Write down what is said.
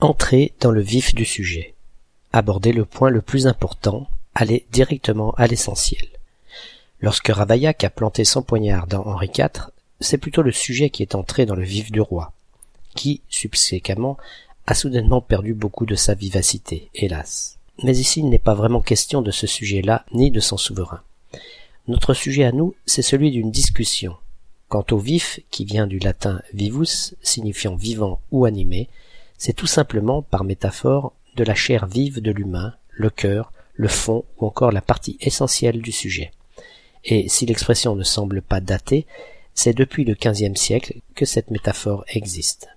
Entrer dans le vif du sujet. Aborder le point le plus important, aller directement à l'essentiel. Lorsque Ravaillac a planté son poignard dans Henri IV, c'est plutôt le sujet qui est entré dans le vif du roi, qui, subséquemment, a soudainement perdu beaucoup de sa vivacité, hélas. Mais ici il n'est pas vraiment question de ce sujet-là, ni de son souverain. Notre sujet à nous, c'est celui d'une discussion. Quant au vif, qui vient du latin vivus, signifiant vivant ou animé, c'est tout simplement, par métaphore, de la chair vive de l'humain, le cœur, le fond ou encore la partie essentielle du sujet. Et si l'expression ne semble pas datée, c'est depuis le XVe siècle que cette métaphore existe.